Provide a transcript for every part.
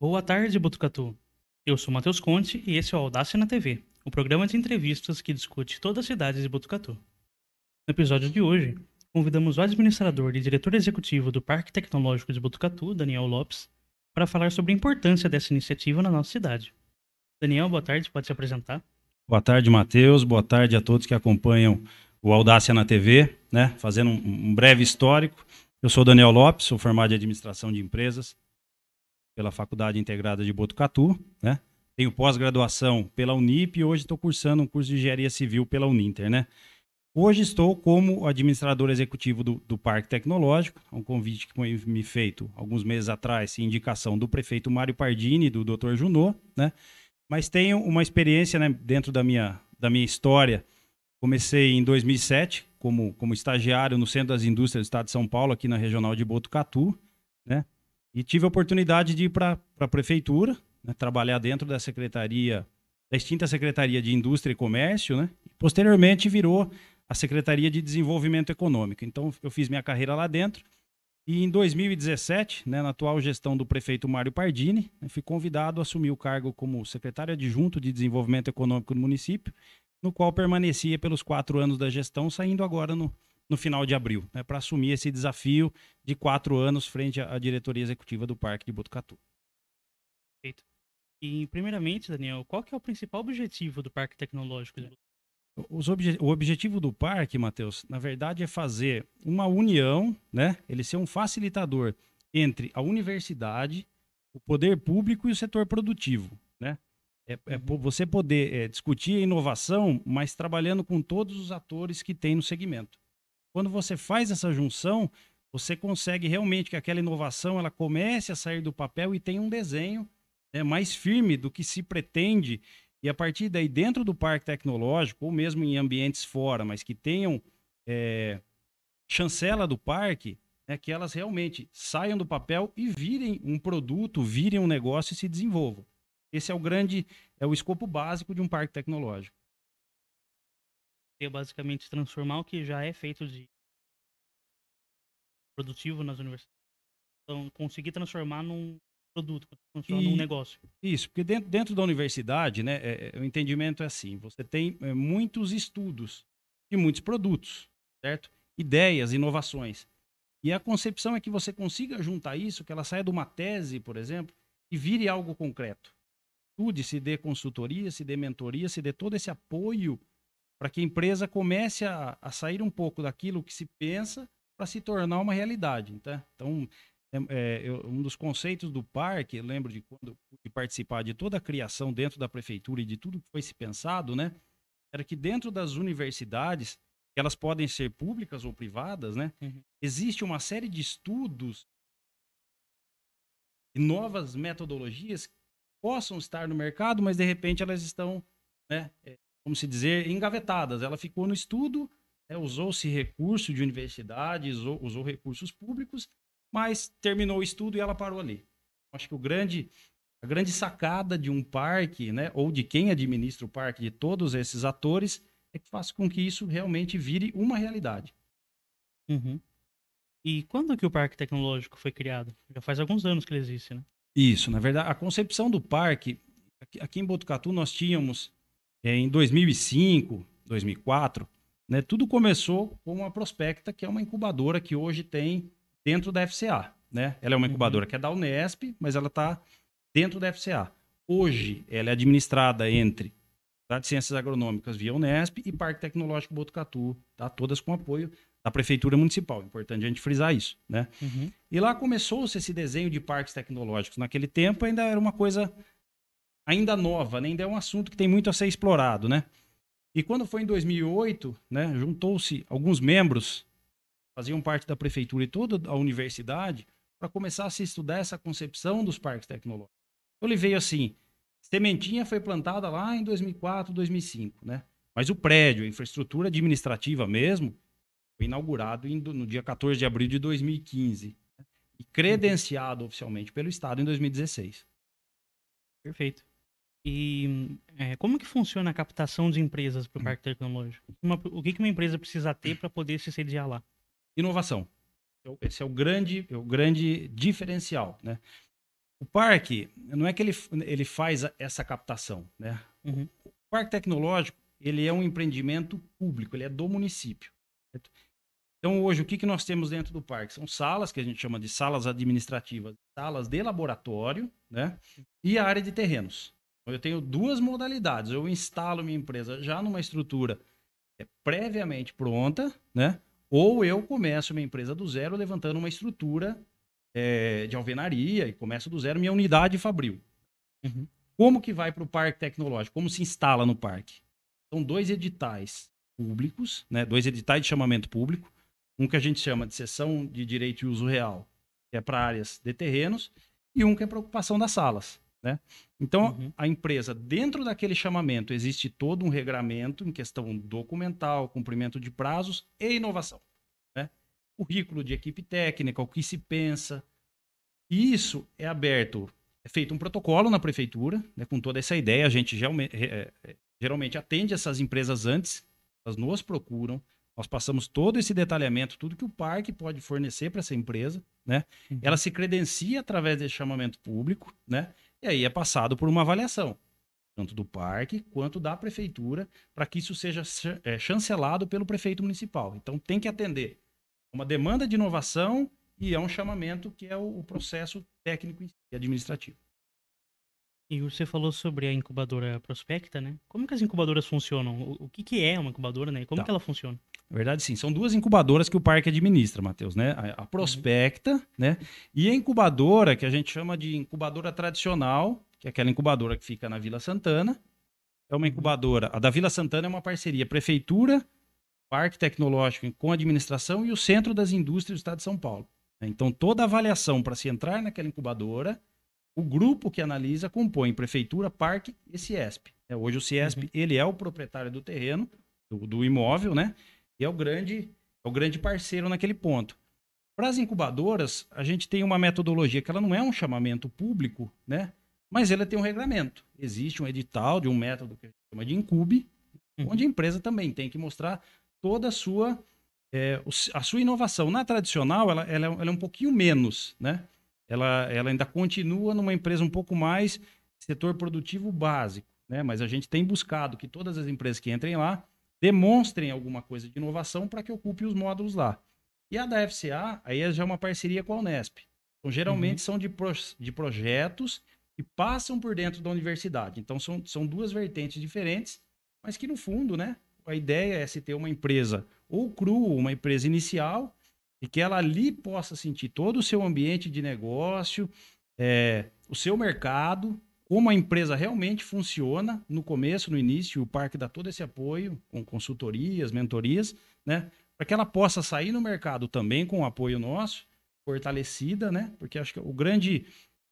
Boa tarde, Botucatu. Eu sou Matheus Conte e esse é o Audácia na TV, o programa de entrevistas que discute todas as cidades de Botucatu. No episódio de hoje, convidamos o administrador e diretor executivo do Parque Tecnológico de Botucatu, Daniel Lopes, para falar sobre a importância dessa iniciativa na nossa cidade. Daniel, boa tarde, pode se apresentar? Boa tarde, Matheus. Boa tarde a todos que acompanham o Audácia na TV, né? Fazendo um, breve histórico. Eu sou Daniel Lopes, sou formado em administração de empresas pela Faculdade Integrada de Botucatu, né? Tenho pós-graduação pela Unip e hoje estou cursando um curso de engenharia civil pela Uninter, né? Hoje estou como administrador executivo do, do Parque Tecnológico, um convite que foi me feito alguns meses atrás, indicação do prefeito Mário Pardini e do Dr. Junot, né? Mas tenho uma experiência né, dentro da minha, da minha história. Comecei em 2007 como, como estagiário no Centro das Indústrias do Estado de São Paulo, aqui na Regional de Botucatu, né? E tive a oportunidade de ir para a prefeitura, né, trabalhar dentro da secretaria, da extinta Secretaria de Indústria e Comércio, né? E posteriormente virou a Secretaria de Desenvolvimento Econômico. Então eu fiz minha carreira lá dentro. E em 2017, né, na atual gestão do prefeito Mário Pardini, né, fui convidado a assumir o cargo como secretário adjunto de Desenvolvimento Econômico do município, no qual permanecia pelos quatro anos da gestão, saindo agora no, no final de abril, né, para assumir esse desafio de quatro anos frente à, diretoria executiva do Parque de Botucatu. Perfeito. E, primeiramente, Daniel, qual que é o principal objetivo do Parque Tecnológico? Obje o objetivo do parque, Matheus, na verdade é fazer uma união, né? Ele ser um facilitador entre a universidade, o poder público e o setor produtivo, né? É, é uhum. você poder é, discutir a inovação, mas trabalhando com todos os atores que tem no segmento. Quando você faz essa junção, você consegue realmente que aquela inovação ela comece a sair do papel e tenha um desenho né, mais firme do que se pretende. E a partir daí, dentro do parque tecnológico, ou mesmo em ambientes fora, mas que tenham é, chancela do parque, né, que elas realmente saiam do papel e virem um produto, virem um negócio e se desenvolvam. Esse é o grande, é o escopo básico de um parque tecnológico basicamente transformar o que já é feito de produtivo nas universidades. Então, conseguir transformar num produto, transformar e, num negócio. Isso, porque dentro, dentro da universidade, né, é, é, o entendimento é assim: você tem é, muitos estudos e muitos produtos, certo? Ideias, inovações. E a concepção é que você consiga juntar isso, que ela saia de uma tese, por exemplo, e vire algo concreto. Estude, se dê consultoria, se dê mentoria, se dê todo esse apoio para que a empresa comece a, a, sair um pouco daquilo que se pensa para se tornar uma realidade. Tá? Então, é, é, eu, um dos conceitos do parque, eu lembro de quando de participar de toda a criação dentro da prefeitura e de tudo que foi se pensado, né? Era que dentro das universidades, elas podem ser públicas ou privadas, né? Uhum. Existe uma série de estudos e novas metodologias que possam estar no mercado, mas de repente elas estão né, é, como se dizer, engavetadas. Ela ficou no estudo, né, usou-se recurso de universidades, usou, usou recursos públicos, mas terminou o estudo e ela parou ali. Acho que o grande, a grande sacada de um parque, né, ou de quem administra o parque, de todos esses atores, é que faz com que isso realmente vire uma realidade. Uhum. E quando que o Parque Tecnológico foi criado? Já faz alguns anos que ele existe, né? Isso, na verdade, a concepção do parque, aqui em Botucatu nós tínhamos em 2005, 2004, né, tudo começou com uma prospecta, que é uma incubadora que hoje tem dentro da FCA. Né? Ela é uma uhum. incubadora que é da Unesp, mas ela está dentro da FCA. Hoje, ela é administrada entre de Ciências Agronômicas via Unesp e Parque Tecnológico Botucatu, tá? todas com apoio da Prefeitura Municipal. Importante a gente frisar isso. Né? Uhum. E lá começou-se esse desenho de parques tecnológicos. Naquele tempo ainda era uma coisa ainda nova, né? ainda é um assunto que tem muito a ser explorado, né? E quando foi em 2008, né, juntou-se alguns membros, faziam parte da prefeitura e toda a universidade, para começar a se estudar essa concepção dos parques tecnológicos. Então ele veio assim, sementinha foi plantada lá em 2004, 2005, né? Mas o prédio, a infraestrutura administrativa mesmo, foi inaugurado no dia 14 de abril de 2015 né? e credenciado oficialmente pelo Estado em 2016. Perfeito. E é, como que funciona a captação de empresas para o parque tecnológico? Uma, o que, que uma empresa precisa ter para poder se sediar lá? Inovação. Esse é o grande, é o grande diferencial, né? O parque, não é que ele, ele faz essa captação, né? Uhum. O parque tecnológico, ele é um empreendimento público, ele é do município. certo? Então, hoje, o que, que nós temos dentro do parque? São salas, que a gente chama de salas administrativas, salas de laboratório, né? E a área de terrenos. Eu tenho duas modalidades. Eu instalo minha empresa já numa estrutura é, previamente pronta, né? Ou eu começo minha empresa do zero, levantando uma estrutura é, de alvenaria e começo do zero minha unidade fabril. Uhum. Como que vai para o parque tecnológico? Como se instala no parque? São dois editais públicos, né? dois editais de chamamento público. Um que a gente chama de sessão de direito e uso real, que é para áreas de terrenos, e um que é para ocupação das salas. Né? Então, Uhum. a empresa, dentro daquele chamamento, existe todo um regramento em questão documental, cumprimento de prazos e inovação. Né? Currículo de equipe técnica, o que se pensa. E isso é aberto, é feito um protocolo na prefeitura, né, com toda essa ideia. A gente geralme- é, é, geralmente atende essas empresas antes, elas nos procuram. Nós passamos todo esse detalhamento, tudo que o parque pode fornecer para essa empresa, né? Uhum. Ela se credencia através desse chamamento público, né? E aí é passado por uma avaliação, tanto do parque quanto da prefeitura, para que isso seja é, chancelado pelo prefeito municipal. Então tem que atender uma demanda de inovação e é um chamamento que é o, o processo técnico e administrativo. E você falou sobre a incubadora Prospecta, né? Como que as incubadoras funcionam? O, o que, que é uma incubadora, né? E como Tá. que ela funciona? Na verdade, sim, são duas incubadoras que o parque administra, Matheus, né? A, a Prospecta, né? E a incubadora, que a gente chama de incubadora tradicional, que é aquela incubadora que fica na Vila Santana. É uma incubadora. A da Vila Santana é uma parceria Prefeitura, Parque Tecnológico com a administração e o Centro das Indústrias do Estado de São Paulo. né? Então, toda avaliação para se entrar naquela incubadora, o grupo que analisa compõe Prefeitura, Parque e Ciesp. né? Hoje o Ciesp, Uhum. ele é o proprietário do terreno, do, do imóvel, né? E é o grande, é o grande parceiro naquele ponto. Para as incubadoras, a gente tem uma metodologia que ela não é um chamamento público, né? Mas ela tem um regramento. Existe um edital de um método que a gente chama de Incube, Uhum. onde a empresa também tem que mostrar toda a sua, é, a sua inovação. Na tradicional, ela, ela, é- ela é um pouquinho menos, né? Ela, ela ainda continua numa empresa um pouco mais setor produtivo básico, né? Mas a gente tem buscado que todas as empresas que entrem lá demonstrem alguma coisa de inovação para que ocupe os módulos lá. E a da FCA, aí já é uma parceria com a Unesp. Então, geralmente são de, pro- de projetos que passam por dentro da universidade. Então, são, são duas vertentes diferentes, mas que no fundo, né? A ideia é se ter uma empresa ou crua, uma empresa inicial, e que ela ali possa sentir todo o seu ambiente de negócio, é, o seu mercado, como a empresa realmente funciona no começo, no início, o parque dá todo esse apoio com consultorias, mentorias, né? Para que ela possa sair no mercado também com o apoio nosso, fortalecida, né? Porque acho que o grande,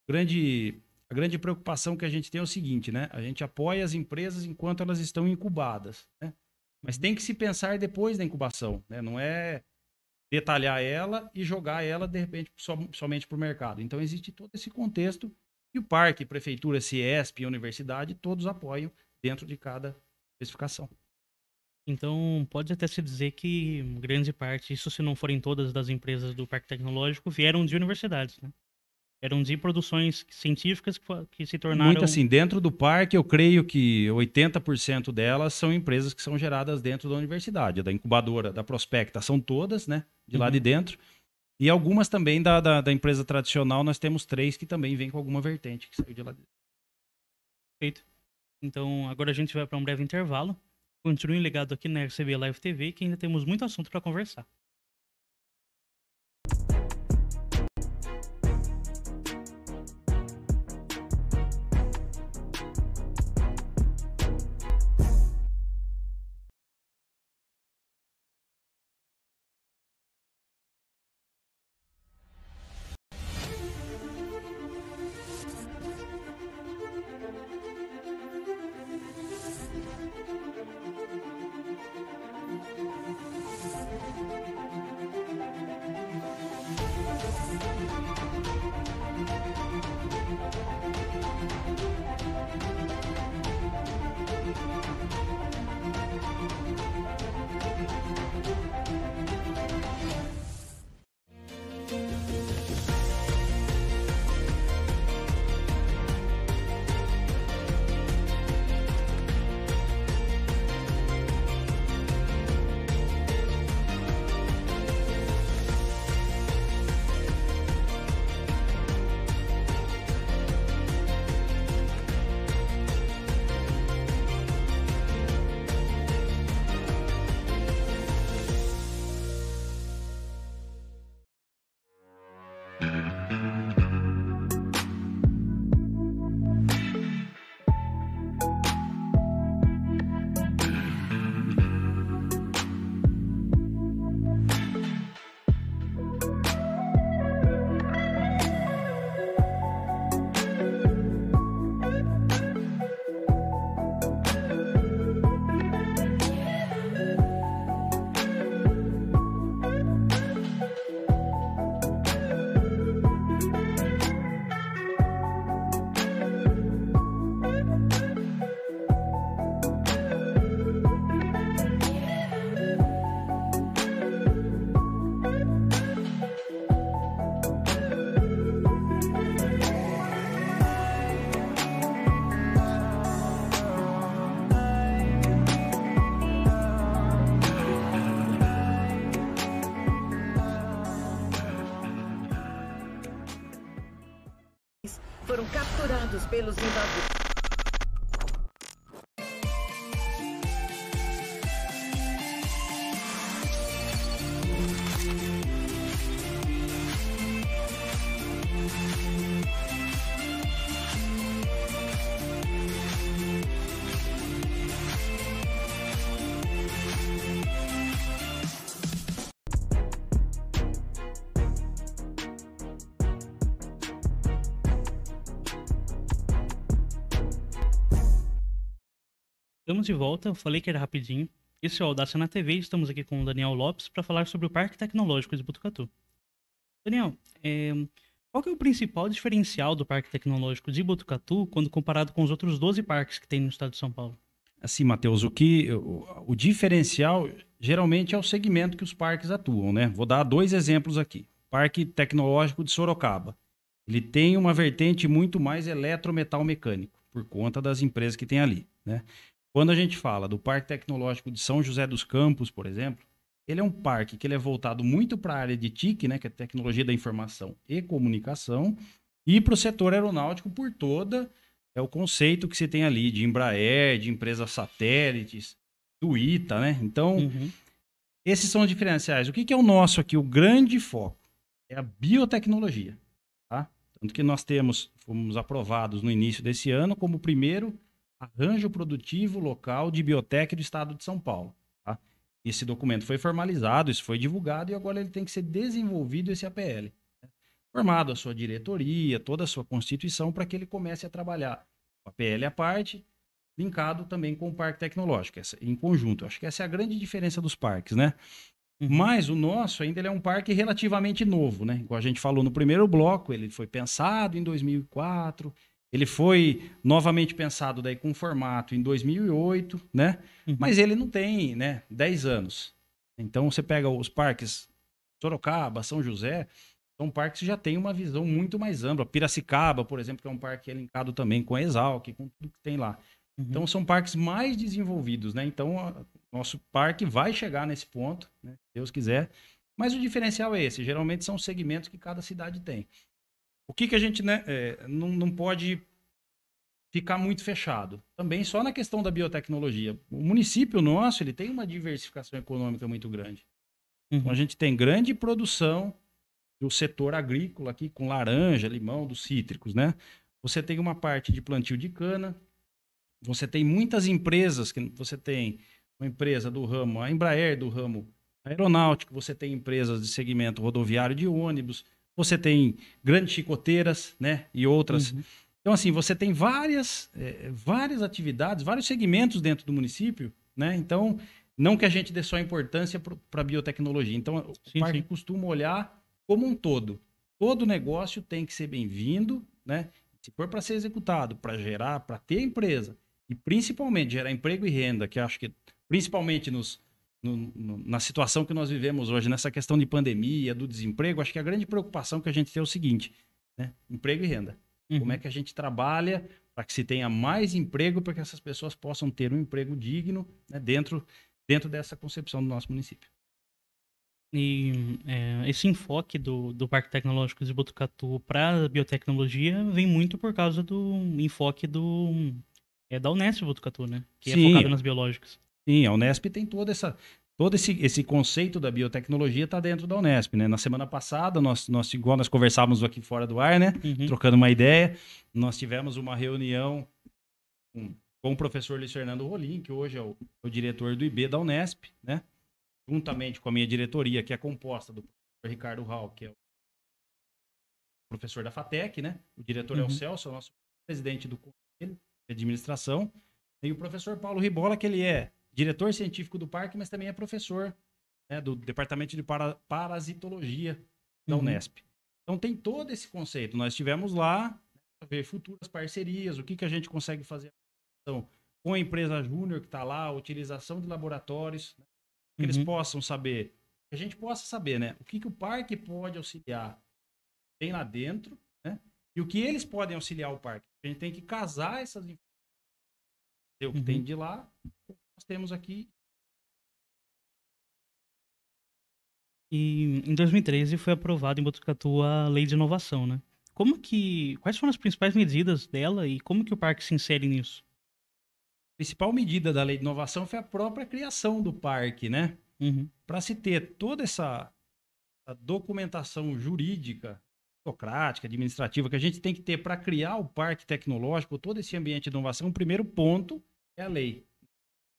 grande, a grande preocupação que a gente tem é o seguinte, né? A gente apoia as empresas enquanto elas estão incubadas, né? Mas tem que se pensar depois da incubação, né? Não é detalhar ela e jogar ela, de repente, som- somente para o mercado. Então, existe todo esse contexto e o parque, prefeitura, Ciesp e universidade, todos apoiam dentro de cada especificação. Então, pode até se dizer que grande parte, isso se não forem todas das empresas do Parque Tecnológico, vieram de universidades, né? Eram de produções científicas que, se tornaram... Muito assim, dentro do parque, eu creio que 80% delas são empresas que são geradas dentro da universidade. Da incubadora, da Prospecta, são todas, né? De lá Uhum. de dentro. E algumas também da, da, da empresa tradicional, nós temos três que também vêm com alguma vertente que saiu de lá. Perfeito. Então, agora a gente vai para um breve intervalo. Continue ligado aqui na RCB Live TV, que ainda temos muito assunto para conversar. Estamos de volta, eu falei que era rapidinho. Esse é o Audácia na TV estamos aqui com o Daniel Lopes para falar sobre o Parque Tecnológico de Botucatu. Daniel, é, qual é o principal diferencial do Parque Tecnológico de Botucatu quando comparado com os outros 12 parques que tem no estado de São Paulo? Assim, Matheus, o que o, o diferencial geralmente é o segmento que os parques atuam, né? Vou dar dois exemplos aqui. Parque Tecnológico de Sorocaba. Ele tem uma vertente muito mais eletrometal mecânico, por conta das empresas que tem ali, né? Quando a gente fala do Parque Tecnológico de São José dos Campos, por exemplo, ele é um parque que ele é voltado muito para a área de TIC, né, que é tecnologia da informação e comunicação, e para o setor aeronáutico por toda é o conceito que se tem ali de Embraer, de empresas satélites, do ITA, né? Então, Uhum. esses são os diferenciais. O que, que é o nosso aqui? O grande foco é a biotecnologia, tá? Tanto que nós temos, fomos aprovados no início desse ano como o primeiro arranjo produtivo local de biotec do estado de São Paulo. Tá? Esse documento foi formalizado, isso foi divulgado e agora ele tem que ser desenvolvido esse APL. né? Formado a sua diretoria, toda a sua constituição para que ele comece a trabalhar o APL à parte, linkado também com o parque tecnológico, em conjunto. Acho que essa é a grande diferença dos parques, né? Mas o nosso ainda é um parque relativamente novo, né? Igual a gente falou no primeiro bloco, ele foi pensado em 2004, ele foi novamente pensado daí com formato em 2008, né? Uhum. Mas ele não tem, né, 10 anos. Então você pega os parques Sorocaba, São José, são parques que já têm uma visão muito mais ampla. Piracicaba, por exemplo, que é um parque que é linkado também com a Exalc, com tudo que tem lá. Uhum. Então são parques mais desenvolvidos, né? Então a- nosso parque vai chegar nesse ponto, né? Se Deus quiser. Mas o diferencial é esse. Geralmente são segmentos que cada cidade tem. O que, que a gente né, é, não, não pode ficar muito fechado? Também só na questão da biotecnologia. O município nosso ele tem uma diversificação econômica muito grande. Então Uhum. a gente tem grande produção do setor agrícola aqui, com laranja, limão, dos cítricos, né? Você tem uma parte de plantio de cana, você tem muitas empresas, que você tem uma empresa do ramo, a Embraer do ramo aeronáutico, você tem empresas de segmento rodoviário de ônibus, você tem grandes chicoteiras, né? E outras. Uhum. Então, assim, você tem várias, eh, várias atividades, vários segmentos dentro do município, né? Então, não que a gente dê só importância para a biotecnologia. Então, o Sim, parque sim. costuma olhar como um todo. Todo negócio tem que ser bem-vindo, né? Se for para ser executado, para gerar, para ter empresa e principalmente gerar emprego e renda, que acho que principalmente nos, no- no- na situação que nós vivemos hoje, nessa questão de pandemia, do desemprego, acho que a grande preocupação que a gente tem é o seguinte, né? Emprego e renda. Como Uhum. é que a gente trabalha para que se tenha mais emprego, para que essas pessoas possam ter um emprego digno né, dentro, dentro dessa concepção do nosso município. E é, esse enfoque do, do Parque Tecnológico de Botucatu para a biotecnologia vem muito por causa do enfoque do é, da Unesp Botucatu, né? Que Sim. é focado nas biológicas. Sim, a Unesp tem toda essa. Todo esse, esse conceito da biotecnologia está dentro da Unesp, né? Na semana passada, nós, nós, igual nós conversávamos aqui fora do ar, né? Uhum. Trocando uma ideia, nós tivemos uma reunião com, com o professor Luiz Fernando Rolim, que hoje é o, o diretor do IB da Unesp, né? Juntamente com a minha diretoria, que é composta do professor Ricardo Hall, que é o professor da FATEC, né? O diretor é Uhum. o Celso, é o nosso presidente do conselho de administração, e o professor Paulo Ribola, que ele é diretor científico do parque, mas também é professor né, do departamento de para- parasitologia da Uhum. Unesp. Então tem todo esse conceito. Nós estivemos lá para ver futuras parcerias, o que, que a gente consegue fazer então, com a empresa Júnior que está lá, a utilização de laboratórios, né, que eles Uhum. possam saber, que a gente possa saber, né, o que, que o parque pode auxiliar tem lá dentro, né, e o que eles podem auxiliar o parque. A gente tem que casar essas informações, o que Uhum. tem de lá, nós temos aqui. E em 2013 foi aprovado em Botucatu a Lei de Inovação, né? como que. Quais foram as principais medidas dela e como que o parque se insere nisso? A principal medida da lei de inovação foi a própria criação do parque, né? Uhum. Para se ter toda essa, essa documentação jurídica, burocrática, administrativa que a gente tem que ter para criar o parque tecnológico, todo esse ambiente de inovação, o primeiro ponto é a lei.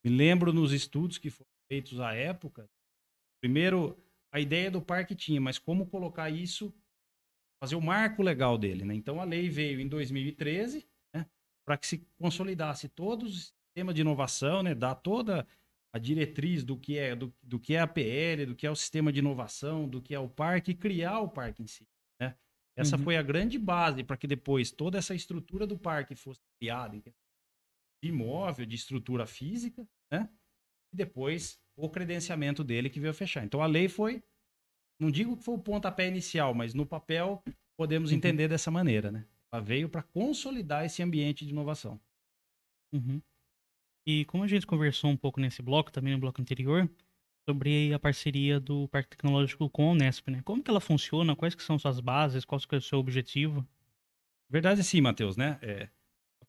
Me lembro nos estudos que foram feitos à época, primeiro a ideia do parque tinha, mas como colocar isso, fazer o marco legal dele, né? Então a lei veio em 2013, né, para que se consolidasse todos os sistemas de inovação, né, dar toda a diretriz do que é do, do que é a PL, do que é o sistema de inovação, do que é o parque e criar o parque em si, né? Essa Uhum. foi a grande base para que depois toda essa estrutura do parque fosse criada de imóvel, de estrutura física, né? E depois o credenciamento dele que veio fechar. Então a lei foi, não digo que foi o pontapé inicial, mas no papel podemos Uhum. entender dessa maneira, né? Ela veio para consolidar esse ambiente de inovação. Uhum. E como a gente conversou um pouco nesse bloco, também no bloco anterior, sobre a parceria do Parque Tecnológico com a Unesp, né? Como que ela funciona? Quais que são suas bases? Qual que é o seu objetivo? Verdade sim, Matheus, né? É,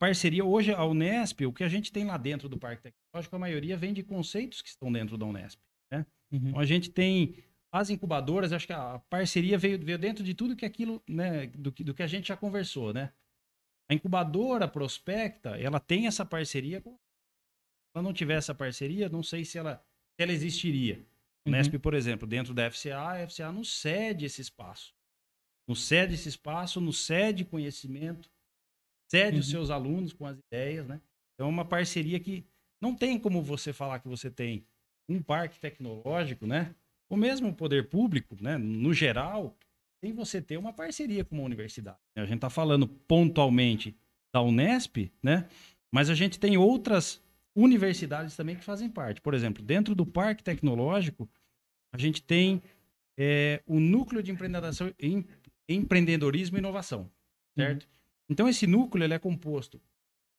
parceria hoje, a Unesp, o que a gente tem lá dentro do Parque Tecnológico, a maioria vem de conceitos que estão dentro da Unesp. Uhum. Então a gente tem as incubadoras, acho que a parceria veio, veio dentro de tudo que aquilo, né, do, que- do que a gente já conversou, né? A incubadora prospecta, ela tem essa parceria. com- Se ela não tiver essa parceria, não sei se ela, se ela existiria. O Uhum. Unesp, por exemplo, dentro da FCA, a FCA nos cede esse espaço. Nos cede esse espaço, nos cede conhecimento, cede os Uhum. seus alunos com as ideias, né? Então é uma parceria que não tem como você falar que você tem um parque tecnológico, né? Ou mesmo o poder público, né? No geral, sem você ter uma parceria com uma universidade. A gente está falando pontualmente da Unesp, né? Mas a gente tem outras universidades também que fazem parte. Por exemplo, dentro do Parque Tecnológico, a gente tem é, o Núcleo de Empreendedorismo, em- Empreendedorismo e Inovação, certo? Então, esse núcleo ele é composto.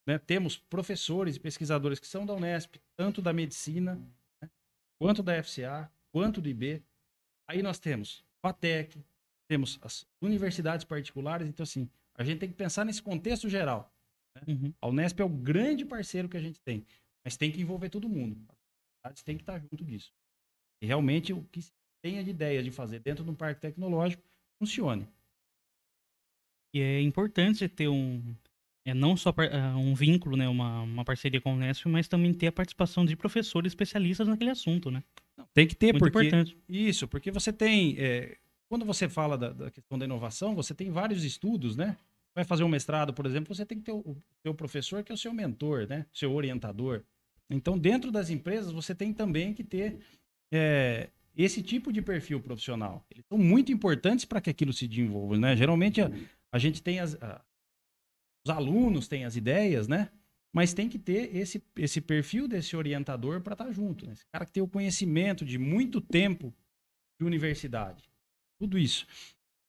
né? Temos professores e pesquisadores que são da Unesp, tanto da medicina, né? quanto da FCA, quanto do IB. Aí nós temos FATEC, temos as universidades particulares. Então, assim, a gente tem que pensar nesse contexto geral. Uhum. A Unesp é o grande parceiro que a gente tem, mas tem que envolver todo mundo. As universidades têm que estar junto disso. E realmente o que se tenha de ideia de fazer dentro de um parque tecnológico funcione. E é importante ter um. É não só ah, um vínculo, né? Uma, uma parceria com a Unesp, mas também ter a participação de professores especialistas naquele assunto, né? Tem que ter, Muito porque importante. isso, porque você tem, é, quando você fala da, da questão da inovação, você tem vários estudos, né? Vai fazer um mestrado, por exemplo, você tem que ter o, o seu professor que é o seu mentor, né? Seu orientador. Então, dentro das empresas, você tem também que ter é, esse tipo de perfil profissional. Eles são muito importantes para que aquilo se desenvolva, né? Geralmente a, a gente tem as, a- os alunos têm as ideias, né? Mas tem que ter esse, esse perfil desse orientador para estar junto. Né? Esse cara que tem o conhecimento de muito tempo de universidade. Tudo isso.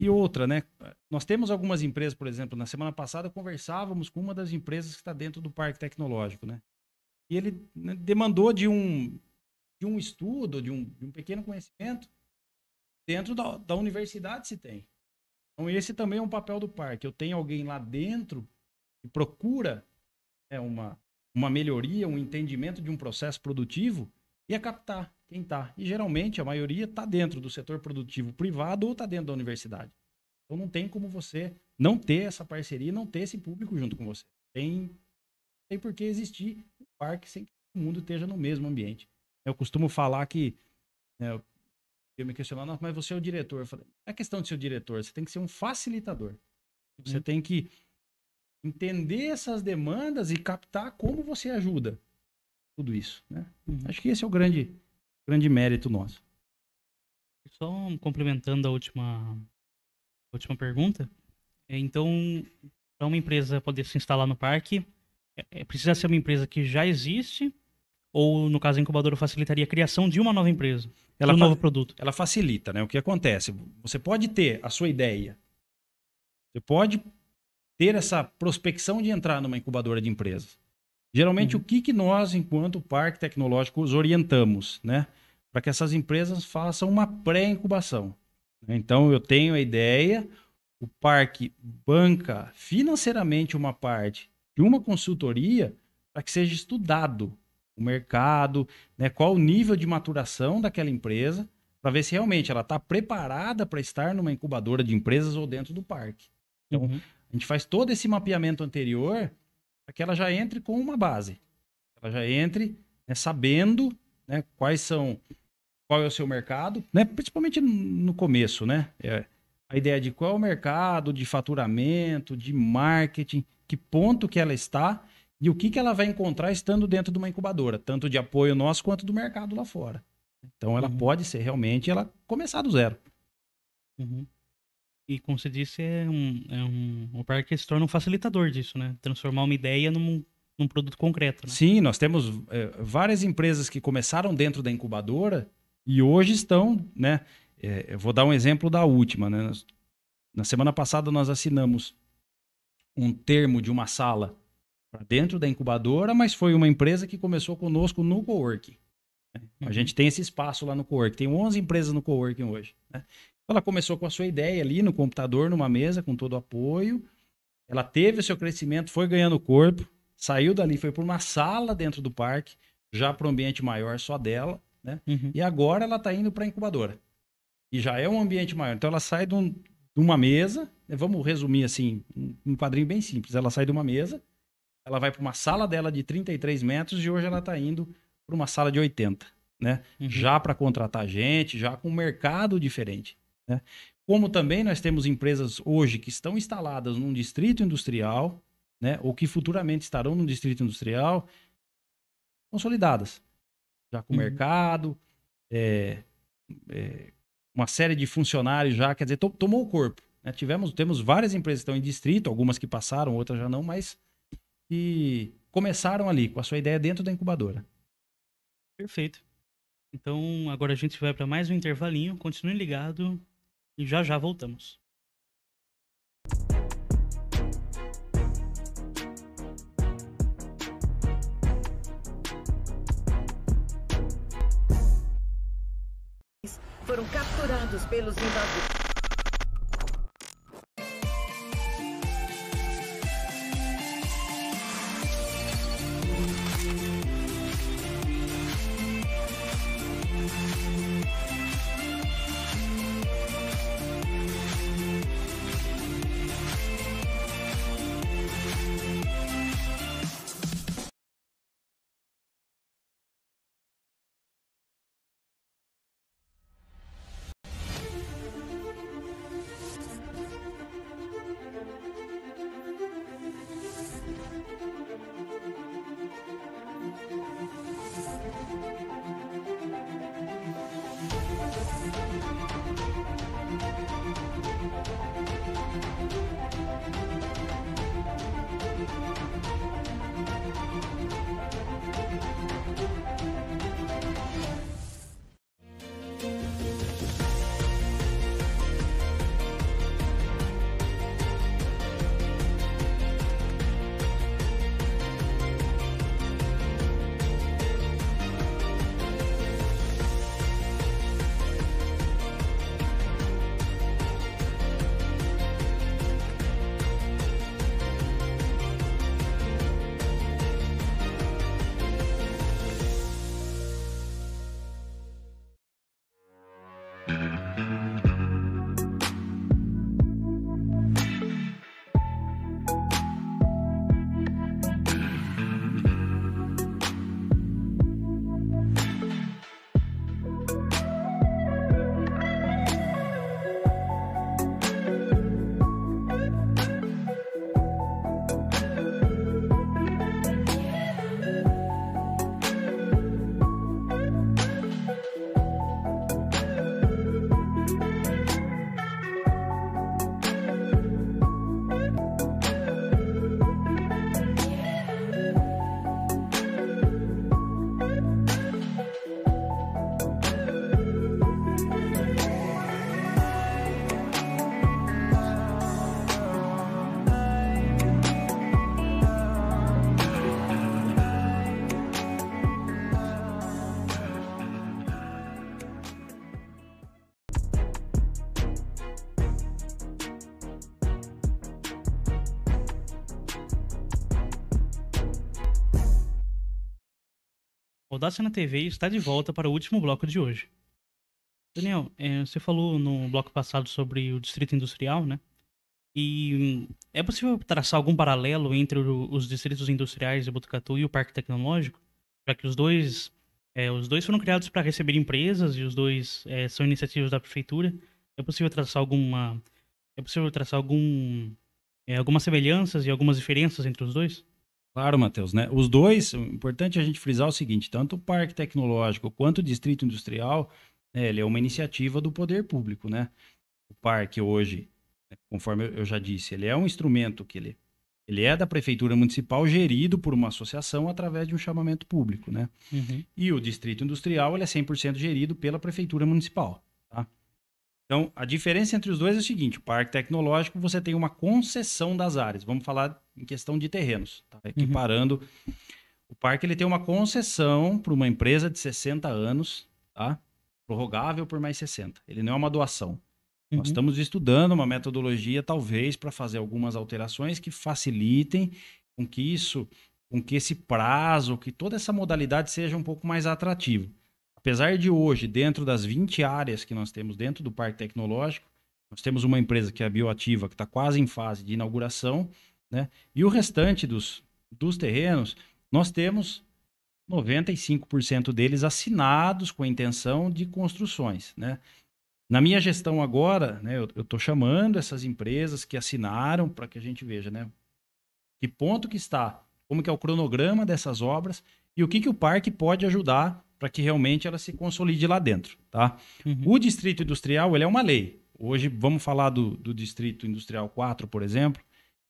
E outra, né? Nós temos algumas empresas, por exemplo, na semana passada conversávamos com uma das empresas que está dentro do parque tecnológico, né? E ele né, demandou de um, de um estudo, de um, de um pequeno conhecimento dentro da, da universidade se tem. Então esse também é um papel do parque. Eu tenho alguém lá dentro que procura né, uma, uma melhoria, um entendimento de um processo produtivo e é captar quem está. E geralmente a maioria está dentro do setor produtivo privado ou está dentro da universidade. Então não tem como você não ter essa parceria não ter esse público junto com você. Tem, tem por que existir um parque sem que todo mundo esteja no mesmo ambiente. Eu costumo falar que né, eu me questionar, "Nossa, mas você é o diretor. Eu falei, não é questão de ser o diretor, você tem que ser um facilitador. Você Uhum. tem que entender essas demandas e captar como você ajuda tudo isso, né? Uhum. Acho que esse é o grande, grande mérito nosso. Só complementando a última, a última pergunta. é, Então, para uma empresa poder se instalar no parque, é- é, precisa ser uma empresa que já existe? Ou, no caso, a incubadora facilitaria a criação de uma nova empresa? Ela, um novo produto? ela facilita, né? O que acontece? Você pode ter a sua ideia. Você pode ter essa prospecção de entrar numa incubadora de empresas. Geralmente, Uhum. o que, que nós, enquanto parque tecnológico, os orientamos, né? Para que essas empresas façam uma pré-incubação. Então, eu tenho a ideia, o parque banca financeiramente uma parte de uma consultoria para que seja estudado o mercado, né, qual o nível de maturação daquela empresa, para ver se realmente ela está preparada para estar numa incubadora de empresas ou dentro do parque. Então, Uhum. a gente faz todo esse mapeamento anterior para que ela já entre com uma base. Ela já entre né, sabendo né, quais são, qual é o seu mercado, né, principalmente no começo, né? É, a ideia de qual é o mercado, de faturamento, de marketing, que ponto que ela está e o que, que ela vai encontrar estando dentro de uma incubadora, tanto de apoio nosso quanto do mercado lá fora. Então ela Uhum. pode ser realmente ela começar do zero. Uhum. E como você disse, é um, é um, o parque se torna um facilitador disso, né? Transformar uma ideia num, num produto concreto, né? Sim, nós temos é, várias empresas que começaram dentro da incubadora e hoje estão, né? é, eu vou dar um exemplo da última, né? Na semana passada nós assinamos um termo de uma sala para dentro da incubadora, mas foi uma empresa que começou conosco no coworking. né? A Uhum. gente tem esse espaço lá no coworking, tem 11 empresas no coworking hoje. Né? Ela começou com a sua ideia ali no computador, numa mesa, com todo o apoio. Ela teve o seu crescimento, foi ganhando corpo, saiu dali, foi para uma sala dentro do parque, já para um ambiente maior só dela, né? Uhum. E agora ela está indo para a incubadora. E já é um ambiente maior. Então ela sai de, um- de uma mesa, né? vamos resumir assim, um, um quadrinho bem simples. Ela sai de uma mesa, ela vai para uma sala dela de 33 metros e hoje ela está indo para uma sala de 80, né? Uhum. Já para contratar gente, já com um mercado diferente. Né? Como também nós temos empresas hoje que estão instaladas num distrito industrial, né? ou que futuramente estarão num distrito industrial, consolidadas, já com Uhum. mercado, é, é, uma série de funcionários já, quer dizer, to- tomou o corpo. né? Tivemos, temos várias empresas que estão em distrito, algumas que passaram, outras já não, mas que começaram ali com a sua ideia dentro da incubadora. Perfeito. Então, agora a gente vai para mais um intervalinho. Continue ligado e já já voltamos. Foram capturados pelos invasores. Audácia na TV está de volta para o último bloco de hoje. Daniel, é, você falou no bloco passado sobre o Distrito Industrial, né? E hum, é possível traçar algum paralelo entre o- os distritos industriais de Botucatu e o Parque Tecnológico? Já que os dois, é, os dois foram criados para receber empresas e os dois é, são iniciativas da prefeitura. É possível traçar alguma, é possível traçar algum, é, algumas semelhanças e algumas diferenças entre os dois? Claro, Matheus, né? Os dois, o importante é a gente frisar o seguinte, tanto o Parque Tecnológico quanto o Distrito Industrial, né, ele é uma iniciativa do poder público, né? O parque hoje, né, conforme eu- eu já disse, ele é um instrumento que ele, ele é da prefeitura municipal gerido por uma associação através de um chamamento público, né? Uhum. E o Distrito Industrial, ele é 100% gerido pela prefeitura municipal, tá? Então, a diferença entre os dois é o seguinte, o Parque Tecnológico, você tem uma concessão das áreas. Vamos falar em questão de terrenos, tá? Equiparando. O parque, ele tem uma concessão para uma empresa de 60 anos, tá? Prorrogável por mais 60. Ele não é uma doação. Nós Uhum. estamos estudando uma metodologia, talvez, para fazer algumas alterações que facilitem com que isso, com que esse prazo, que toda essa modalidade seja um pouco mais atrativo. Apesar de hoje, dentro das 20 áreas que nós temos dentro do Parque Tecnológico, nós temos uma empresa que é a Bioativa, que está quase em fase de inauguração, né? E o restante dos, dos terrenos, nós temos 95% deles assinados com a intenção de construções, né? Na minha gestão agora, né, eu estou chamando essas empresas que assinaram para que a gente veja, né, que ponto que está, como que é o cronograma dessas obras e o que, que o parque pode ajudar para que realmente ela se consolide lá dentro, tá? Uhum. O Distrito Industrial, ele é uma lei. Hoje, vamos falar do, do Distrito Industrial 4, por exemplo,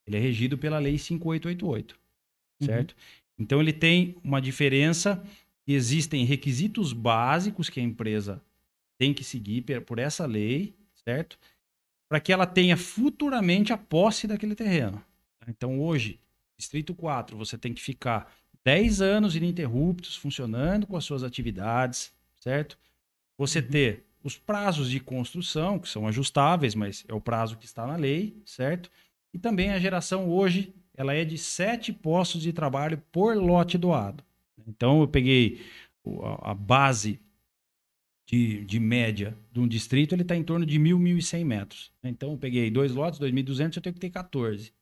ele é regido pela Lei 5888, Uhum. certo? Então, ele tem uma diferença, existem requisitos básicos que a empresa tem que seguir por essa lei, certo? Para que ela tenha futuramente a posse daquele terreno. Então, hoje, Distrito 4, você tem que ficar 10 anos ininterruptos funcionando com as suas atividades, certo? Você Uhum. ter os prazos de construção, que são ajustáveis, mas é o prazo que está na lei, certo? E também a geração hoje, ela é de sete postos de trabalho por lote doado. Então, eu peguei a, base de, de média de um distrito, ele está em torno de 1.000, 1.100 metros. Então, eu peguei dois lotes, 2.200, eu tenho que ter 14.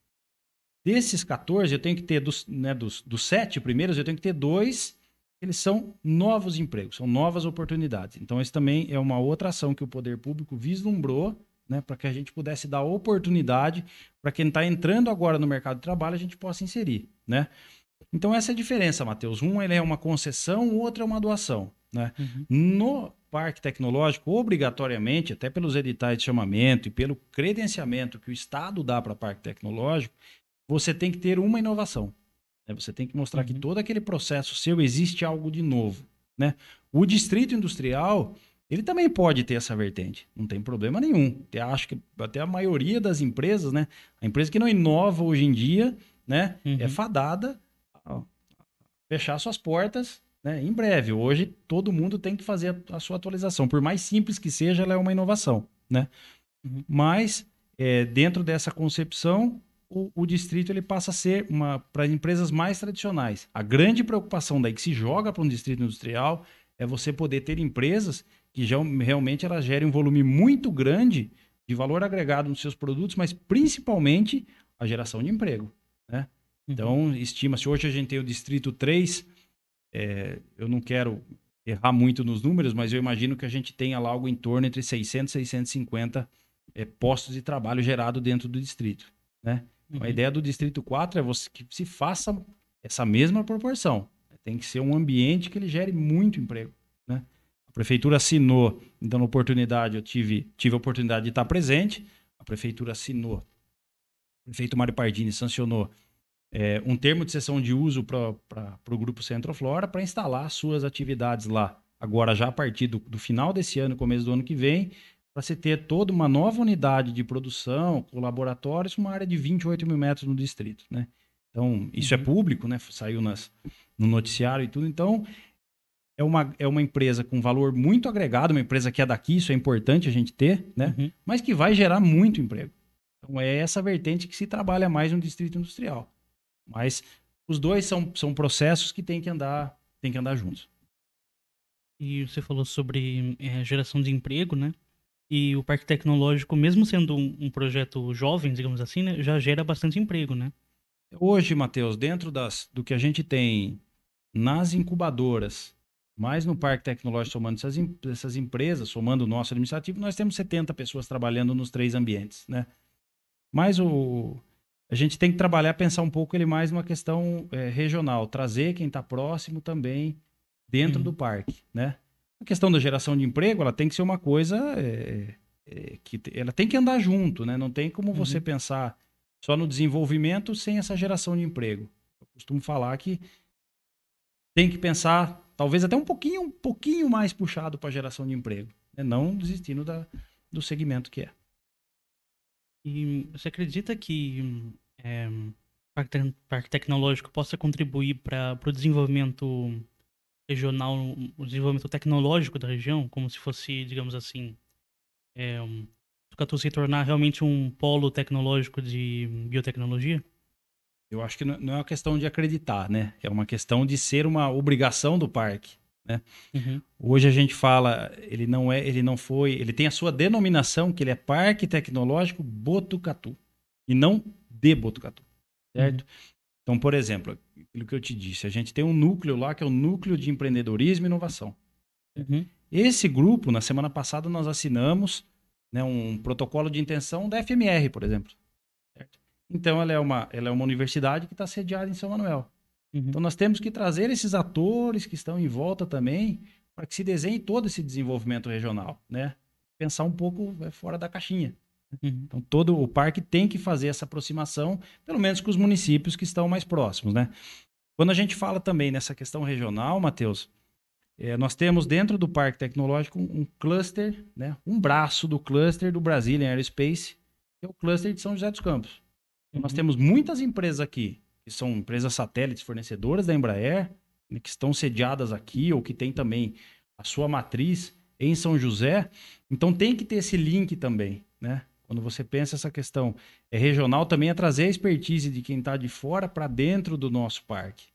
Desses 14, eu tenho que ter, dos, né, dos, dos sete primeiros, eu tenho que ter dois, eles são novos empregos, são novas oportunidades. Então, esse também é uma outra ação que o poder público vislumbrou, né, para que a gente pudesse dar oportunidade para quem está entrando agora no mercado de trabalho, a gente possa inserir, né? Então, essa é a diferença, Matheus. Um ele é uma concessão, o outro é uma doação, né? Uhum. No parque tecnológico, obrigatoriamente, até pelos editais de chamamento e pelo credenciamento que o Estado dá para parque tecnológico, você tem que ter uma inovação. né? Você tem que mostrar que Uhum. todo aquele processo seu existe algo de novo. Né? O distrito industrial, ele também pode ter essa vertente, não tem problema nenhum. Eu acho que até a maioria das empresas, né? A empresa que não inova hoje em dia, né? É Uhum. fadada a fechar suas portas né, em breve. Hoje todo mundo tem que fazer a, a sua atualização. Por mais simples que seja, ela é uma inovação. Né? Uhum. Mas é, dentro dessa concepção, o, o distrito ele passa a ser uma para empresas mais tradicionais. A grande preocupação daí que se joga para um distrito industrial é você poder ter empresas que já, realmente elas gerem um volume muito grande de valor agregado nos seus produtos, mas principalmente a geração de emprego. Né? Uhum. Então, estima-se, hoje a gente tem o Distrito 3, é, eu não quero errar muito nos números, mas eu imagino que a gente tenha lá algo em torno entre 600 e 650 é, postos de trabalho gerado dentro do distrito. Né? Uhum. A ideia do Distrito 4 é você, que se faça essa mesma proporção. Tem que ser um ambiente que ele gere muito emprego. Né? A prefeitura assinou, então, oportunidade, eu tive, tive a oportunidade de estar presente, a prefeitura assinou, o prefeito Mário Pardini sancionou é, um termo de cessão de uso para o Grupo Centroflora para instalar suas atividades lá. Agora, já a partir do, do, final desse ano, começo do ano que vem, para se ter toda uma nova unidade de produção, com laboratórios, uma área de 28 mil metros no distrito. Né? Então, isso uhum. é público, né? saiu nas, no noticiário e tudo. Então, é uma, é uma empresa com valor muito agregado, uma empresa que é daqui, isso é importante a gente ter, né? Uhum. mas que vai gerar muito emprego. Então, é essa vertente que se trabalha mais no distrito industrial. Mas os dois são, são processos que têm que andar, têm que andar juntos. E você falou sobre é, geração de emprego, né? E o Parque Tecnológico, mesmo sendo um, um projeto jovem, digamos assim, né, já gera bastante emprego, né? Hoje, Matheus, dentro das, do que a gente tem nas incubadoras, mais no Parque Tecnológico, somando essas, essas empresas, somando o nosso administrativo, nós temos 70 pessoas trabalhando nos três ambientes, né? Mas o, a gente tem que trabalhar, pensar um pouco ele mais numa questão eh, regional, trazer quem está próximo também dentro Uhum. do parque, né? A questão da geração de emprego, ela tem que ser uma coisa eh, eh, que ela tem que andar junto, né? Não tem como você Uhum. pensar só no desenvolvimento sem essa geração de emprego. Eu costumo falar que tem que pensar, talvez até um pouquinho, um pouquinho mais puxado para geração de emprego, né? não desistindo da, do segmento que é. E você acredita que é, Parque, Parque Tecnológico possa contribuir para o desenvolvimento regional, o desenvolvimento tecnológico da região, como se fosse, digamos assim, é, um, se tornar realmente um polo tecnológico de biotecnologia? Eu acho que não é uma questão de acreditar, né? É uma questão de ser uma obrigação do parque. Uhum, Hoje a gente fala, ele não é, ele não foi, ele tem a sua denominação que ele é Parque Tecnológico Botucatu e não de Botucatu, certo? Então, por exemplo, aquilo que eu te disse, a gente tem um núcleo lá que é o núcleo de empreendedorismo e inovação. uhum, Esse grupo, na semana passada, nós assinamos né, um protocolo de intenção da FMR, por exemplo. Então, ela é uma, ela é uma universidade que está sediada em São Manuel. uhum. Então, nós temos que trazer esses atores que estão em volta também para que se desenhe todo esse desenvolvimento regional, né? Pensar um pouco é, fora da caixinha. uhum. Então, todo o parque tem que fazer essa aproximação, pelo menos com os municípios que estão mais próximos, né? Quando a gente fala também nessa questão regional, Matheus, eh, nós temos dentro do Parque Tecnológico um, um cluster, né? um braço do cluster do Brazilian Aerospace, que é o cluster de São José dos Campos. Então, Nós Uhum. temos muitas empresas aqui, que são empresas satélites fornecedoras da Embraer, né, que estão sediadas aqui ou que tem também a sua matriz em São José. Então tem que ter esse link também, né? Quando você pensa essa questão é regional, também é trazer a expertise de quem está de fora para dentro do nosso parque.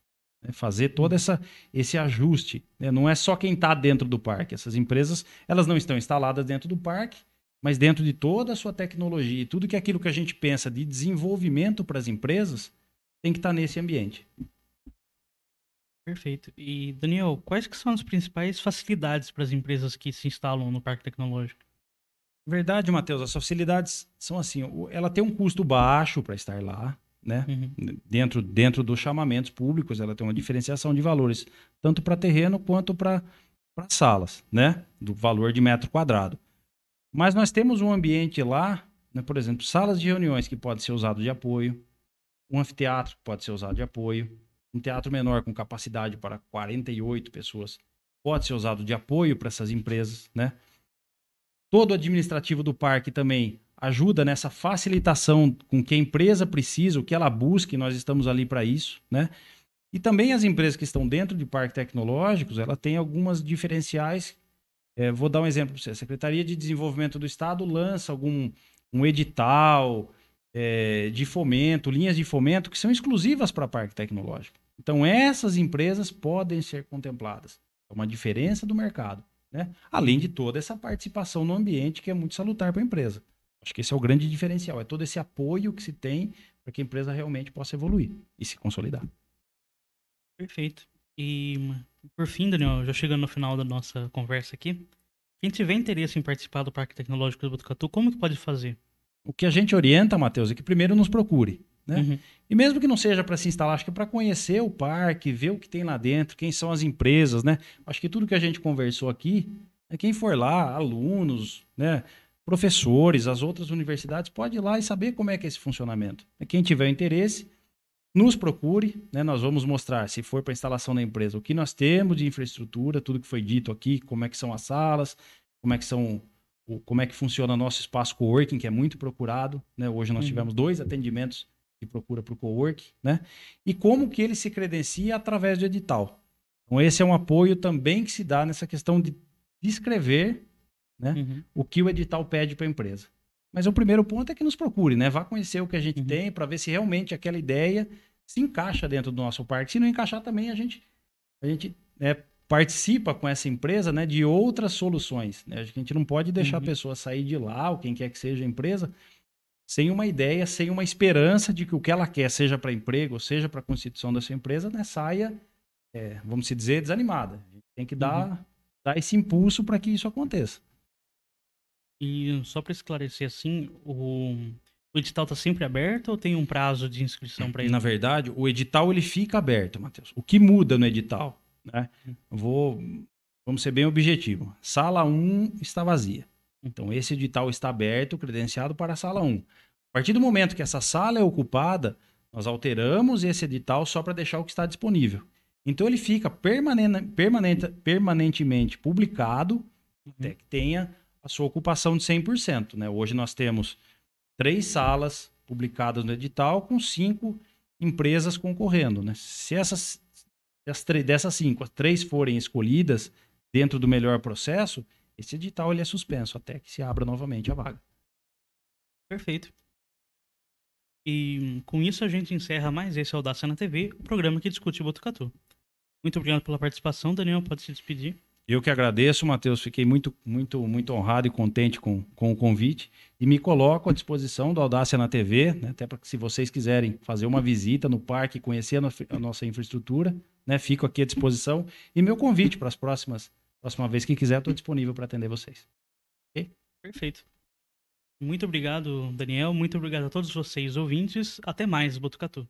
né? Fazer todo essa, esse ajuste. né? Não é só quem está dentro do parque. Essas empresas elas não estão instaladas dentro do parque, mas dentro de toda a sua tecnologia e tudo que é aquilo que a gente pensa de desenvolvimento para as empresas tem que estar nesse ambiente. Perfeito. E, Daniel, quais que são as principais facilidades para as empresas que se instalam no Parque Tecnológico? Verdade, Matheus. As facilidades são assim: ela tem um custo baixo para estar lá, né? Uhum, Dentro, dentro dos chamamentos públicos, ela tem uma diferenciação de valores, tanto para terreno quanto para salas, né? Do valor de metro quadrado. Mas nós temos um ambiente lá, né? por exemplo, salas de reuniões que pode ser usado de apoio, um anfiteatro que pode ser usado de apoio, um teatro menor com capacidade para 48 pessoas pode ser usado de apoio para essas empresas, né? Todo o administrativo do parque também ajuda nessa facilitação com que a empresa precisa, o que ela busca, e nós estamos ali para isso, né? E também as empresas que estão dentro de parques tecnológicos, ela tem algumas diferenciais. É, vou dar um exemplo para você. A Secretaria de Desenvolvimento do Estado lança algum um edital é, de fomento, linhas de fomento que são exclusivas para parque tecnológico. Então essas empresas podem ser contempladas. É uma diferença do mercado, né? Além de toda essa participação no ambiente que é muito salutar para a empresa. Acho que esse é o grande diferencial, é todo esse apoio que se tem para que a empresa realmente possa evoluir e se consolidar. Perfeito. E, por fim, Daniel, já chegando no final da nossa conversa aqui, quem tiver interesse em participar do Parque Tecnológico do Botucatu, como que pode fazer? O que a gente orienta, Matheus, é que primeiro nos procure. Né? Uhum, E mesmo que não seja para se instalar, acho que para conhecer o parque, ver o que tem lá dentro, quem são as empresas, né? Acho que tudo que a gente conversou aqui, né, quem for lá, alunos, né, professores, as outras universidades, pode ir lá e saber como é que é esse funcionamento. Quem tiver interesse, nos procure, né? Nós vamos mostrar, se for para instalação da empresa, o que nós temos de infraestrutura, tudo que foi dito aqui, como é que são as salas, como é que são como é que funciona o nosso espaço coworking, que é muito procurado, né? Hoje nós Uhum. tivemos dois atendimentos de procura para o coworking, né? E como que ele se credencia através do edital. Então esse é um apoio também que se dá nessa questão de descrever uhum. o que o edital pede para a empresa. Mas o primeiro ponto é que nos procure, né? Vá conhecer o que a gente Uhum. tem para ver se realmente aquela ideia se encaixa dentro do nosso parque. Se não encaixar também, a gente, a gente né, participa com essa empresa né, de outras soluções. Né? A gente não pode deixar Uhum. a pessoa sair de lá, ou quem quer que seja a empresa, sem uma ideia, sem uma esperança de que o que ela quer, seja para emprego, seja para a constituição da sua empresa, né, saia, é, vamos se dizer, desanimada. A gente tem que dar, dar esse impulso para que isso aconteça. E só para esclarecer assim, o, o edital está sempre aberto ou tem um prazo de inscrição para ele? Na verdade, o edital ele fica aberto, Matheus. O que muda no edital, né? Eu Vou, vamos ser bem objetivo. Sala 1 está vazia. Então esse edital está aberto, credenciado para a sala 1. A partir do momento que essa sala é ocupada, nós alteramos esse edital só para deixar o que está disponível. Então ele fica permanente, permanente, permanentemente publicado até que tenha a sua ocupação de 100%. Né? Hoje nós temos três salas publicadas no edital com cinco empresas concorrendo. Né? Se essas, as dessas cinco, as três forem escolhidas dentro do melhor processo, esse edital ele é suspenso até que se abra novamente a vaga. Perfeito. E com isso a gente encerra mais esse Audácia na TV, o programa que discute Botucatu. Muito obrigado pela participação, Daniel, pode se despedir. Eu que agradeço, Matheus. Fiquei muito, muito, muito honrado e contente com, com o convite. E me coloco à disposição do Audácia na TV, né, até para que, se vocês quiserem fazer uma visita no parque, conhecer a, no- a nossa infraestrutura, né, fico aqui à disposição. E meu convite para as próximas, próxima vez que quiser, estou disponível para atender vocês. Perfeito. Muito obrigado, Daniel. Muito obrigado a todos vocês, ouvintes. Até mais, Botucatu.